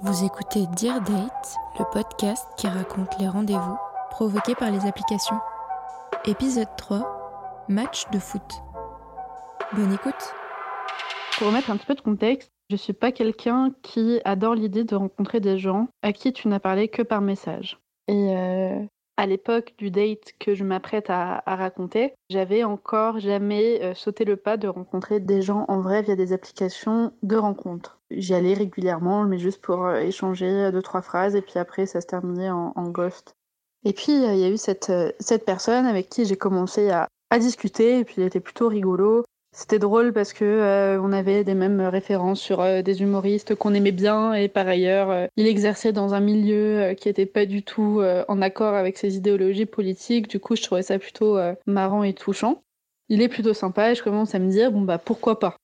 Vous écoutez Dear Date, le podcast qui raconte les rendez-vous provoqués par les applications. Épisode 3, match de foot. Bonne écoute. Pour remettre un petit peu de contexte, je suis pas quelqu'un qui adore l'idée de rencontrer des gens à qui tu n'as parlé que par message. Et euh, à l'époque du date que je m'apprête à, raconter, j'avais encore jamais euh, sauté le pas de rencontrer des gens en vrai via des applications de rencontres. J'y allais régulièrement, mais juste pour euh, échanger deux, trois phrases, et puis après, ça se terminait en, ghost. Et puis, euh, il y a eu cette, euh, cette personne avec qui j'ai commencé à, à discuter, et puis il était plutôt rigolo. C'était drôle parce que euh, on avait des mêmes références sur euh, des humoristes qu'on aimait bien et par ailleurs euh, il exerçait dans un milieu qui était pas du tout en accord avec ses idéologies politiques. Du coup, je trouvais ça plutôt marrant et touchant. Il est plutôt sympa et je commence à me dire bon bah pourquoi pas?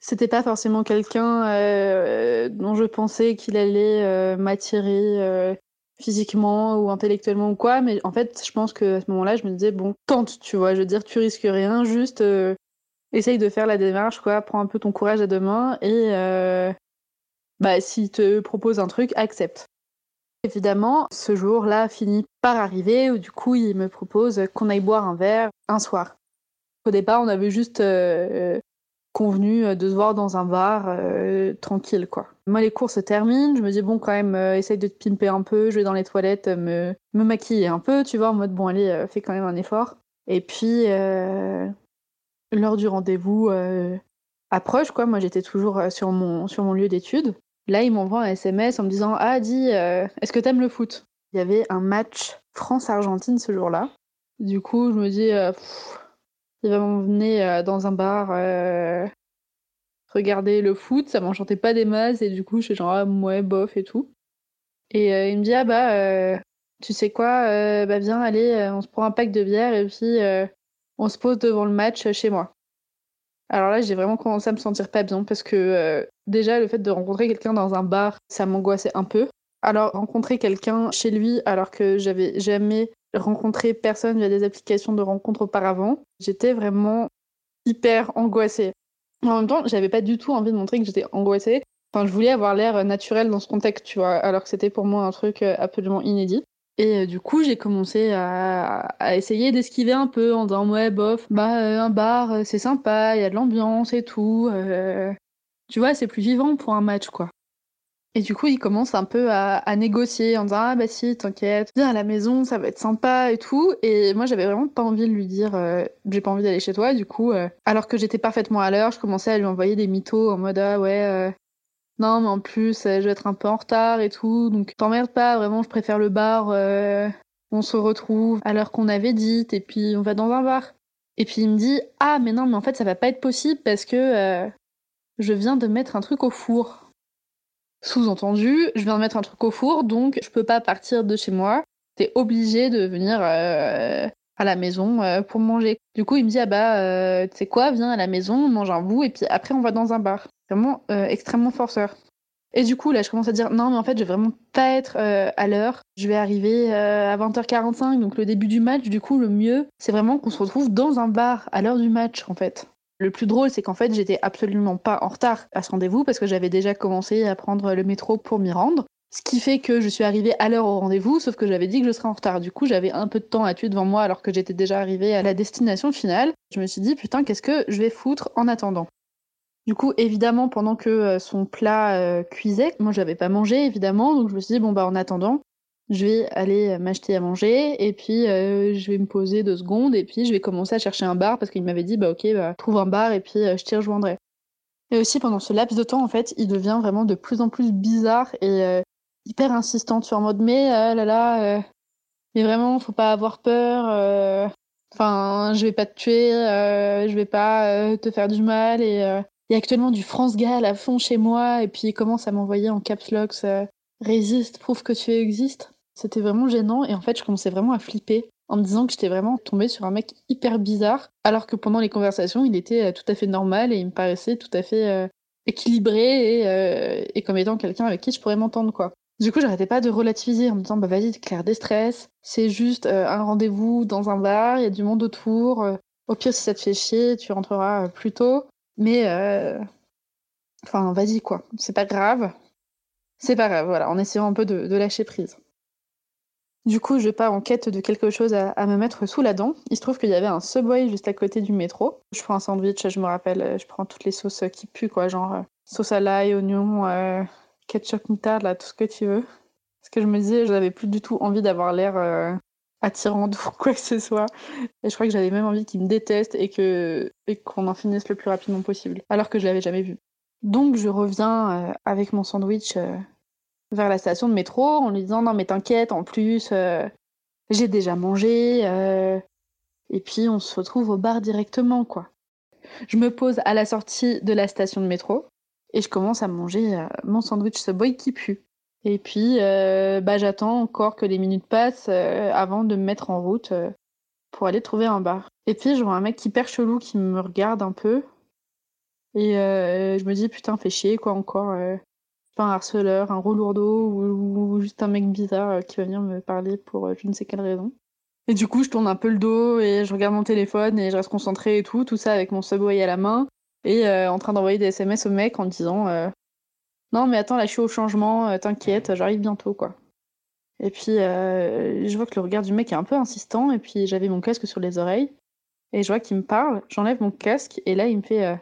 C'était pas forcément quelqu'un dont je pensais qu'il allait m'attirer physiquement ou intellectuellement ou quoi, mais en fait, je pense que à ce moment-là, je me disais bon, tente, tu vois, je veux dire, tu risques rien, juste essaye de faire la démarche, quoi, prends un peu ton courage à deux mains et euh, bah, s'il te propose un truc, accepte. Évidemment, ce jour-là finit par arriver où du coup, il me propose qu'on aille boire un verre un soir. Au départ, on avait juste euh, convenu de se voir dans un bar euh, tranquille, quoi. Moi, les cours se terminent, je me dis, bon, quand même, euh, essaye de te pimper un peu, je vais dans les toilettes, me, me maquiller un peu, tu vois, en mode, bon, allez, euh, fais quand même un effort. Et puis, euh, l'heure du rendez-vous euh, approche, quoi. Moi, j'étais toujours euh, sur mon, lieu d'études. Là, il m'envoie un SMS en me disant Ah, dis, euh, est-ce que t'aimes le foot? Il y avait un match France-Argentine ce jour-là. Du coup, je me dis Il va m'emmener dans un bar regarder le foot. Ça m'enchantait pas des masses et du coup, je suis genre Ah, ouais, bof et tout. Et il me dit Ah, bah, tu sais quoi Bah, viens, allez, on se prend un pack de bière et puis on se pose devant le match euh, chez moi. Alors là, j'ai vraiment commencé à me sentir pas bien parce que euh, déjà, le fait de rencontrer quelqu'un dans un bar, ça m'angoissait un peu. Alors, rencontrer quelqu'un chez lui alors que j'avais jamais rencontré personne via des applications de rencontres auparavant, j'étais vraiment hyper angoissée. En même temps, j'avais pas du tout envie de montrer que j'étais angoissée. Enfin, je voulais avoir l'air naturel dans ce contexte, tu vois, alors que c'était pour moi un truc euh, absolument inédit. Et euh, du coup, j'ai commencé à, essayer d'esquiver un peu en disant ouais, bof, bah euh, un bar, euh, c'est sympa, il y a de l'ambiance et tout. tu vois, c'est plus vivant pour un match, quoi. Et du coup, il commence un peu à, à négocier en disant ah bah si, t'inquiète, viens à la maison, ça va être sympa et tout. Et moi, j'avais vraiment pas envie de lui dire j'ai pas envie d'aller chez toi. Du coup, alors que j'étais parfaitement à l'heure, je commençais à lui envoyer des mythos en mode ah ouais. Non, mais en plus, euh, je vais être un peu en retard et tout, donc t'emmerdes pas, vraiment, je préfère le bar. euh, on se retrouve à l'heure qu'on avait dite, et puis on va dans un bar. Et puis il me dit Ah, mais non, mais en fait, ça va pas être possible parce que euh, je viens de mettre un truc au four. Sous-entendu, je viens de mettre un truc au four, donc je peux pas partir de chez moi. T'es obligé de venir à la maison pour manger. Du coup, il me dit Ah bah, tu sais quoi, viens à la maison, on mange un bout, et puis après, on va dans un bar. Vraiment euh, extrêmement forceur. Et du coup, là, je commence à dire non, mais en fait, je vais vraiment pas être euh, à l'heure. Je vais arriver euh, à 20h45, donc le début du match. Du coup, le mieux, c'est vraiment qu'on se retrouve dans un bar à l'heure du match, en fait. Le plus drôle, c'est qu'en fait, j'étais absolument pas en retard à ce rendez-vous parce que j'avais déjà commencé à prendre le métro pour m'y rendre. Ce qui fait que je suis arrivée à l'heure au rendez-vous, sauf que j'avais dit que je serais en retard. Du coup, j'avais un peu de temps à tuer devant moi alors que j'étais déjà arrivée à la destination finale. Je me suis dit, putain, qu'est-ce que je vais foutre en attendant? Du coup, évidemment, pendant que euh, son plat euh, cuisait, moi j'avais pas mangé évidemment, donc je me suis dit bon bah en attendant, je vais aller euh, m'acheter à manger et puis je vais me poser deux secondes et puis je vais commencer à chercher un bar parce qu'il m'avait dit bah ok bah trouve un bar et puis je t'y rejoindrai. Et aussi pendant ce laps de temps en fait, il devient vraiment de plus en plus bizarre et hyper insistant sur en mode mais là là, mais vraiment faut pas avoir peur. Enfin, je vais pas te tuer, je vais pas te faire du mal et il y a actuellement du France Gall à fond chez moi, et puis il commence à m'envoyer en caps lock Résiste, prouve que tu existes. C'était vraiment gênant, et en fait, je commençais vraiment à flipper en me disant que j'étais vraiment tombée sur un mec hyper bizarre, alors que pendant les conversations, il était euh, tout à fait normal et il me paraissait tout à fait euh, équilibré et, euh, et comme étant quelqu'un avec qui je pourrais m'entendre, quoi. Du coup, j'arrêtais pas de relativiser en me disant, bah vas-y, déclare des stress, c'est juste un rendez-vous dans un bar, il y a du monde autour, au pire, si ça te fait chier, tu rentreras plus tôt, mais euh, enfin, vas-y, quoi, c'est pas grave. c'est pas grave, voilà, en essayant un peu de, lâcher prise. Du coup, je pars en quête de quelque chose à, me mettre sous la dent. Il se trouve qu'il y avait un Subway juste à côté du métro. Je prends un sandwich, je me rappelle, je prends toutes les sauces qui puent, quoi, genre euh, sauce à l'ail, oignon, euh, ketchup, moutarde, là, tout ce que tu veux. Parce que je me disais, je n'avais plus du tout envie d'avoir l'air euh, attirante ou quoi que ce soit. Et je crois que j'avais même envie qu'ils me détestent et que et qu'on en finisse le plus rapidement possible, alors que je l'avais jamais vu. Donc je reviens euh, avec mon sandwich euh, vers la station de métro en lui disant non mais t'inquiète, en plus euh, j'ai déjà mangé et puis on se retrouve au bar directement quoi. Je me pose à la sortie de la station de métro et je commence à manger mon sandwich Subway qui pue. Et puis bah, j'attends encore que les minutes passent avant de me mettre en route pour aller trouver un bar. Et puis je vois un mec hyper chelou qui me regarde un peu et euh, je me dis, putain, fais chier, quoi, encore. Euh, pas un harceleur, un relourdeau ou, ou, juste un mec bizarre euh, qui va venir me parler pour je ne sais quelle raison. Et du coup, je tourne un peu le dos et je regarde mon téléphone et je reste concentrée et tout, tout ça avec mon subway à la main et en train d'envoyer des SMS au mec en disant Non, mais attends, là, je suis au changement, t'inquiète, j'arrive bientôt, quoi. Et puis, je vois que le regard du mec est un peu insistant et puis j'avais mon casque sur les oreilles et je vois qu'il me parle, j'enlève mon casque et là, il me fait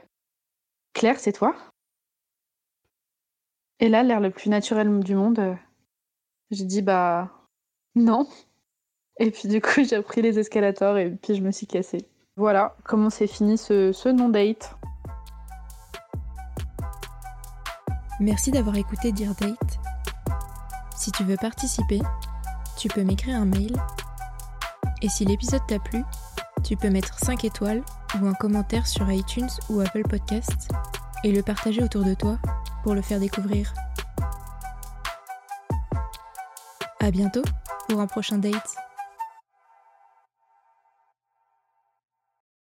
Claire, c'est toi? Et là, l'air le plus naturel du monde, euh, j'ai dit bah non. Et puis du coup, j'ai pris les escalators et puis je me suis cassée. Voilà comment s'est fini ce, ce non-date. Merci d'avoir écouté Dear Date. Si tu veux participer, tu peux m'écrire un mail. Et si l'épisode t'a plu, tu peux mettre 5 étoiles ou un commentaire sur iTunes ou Apple Podcasts et le partager autour de toi pour le faire découvrir. À bientôt pour un prochain date.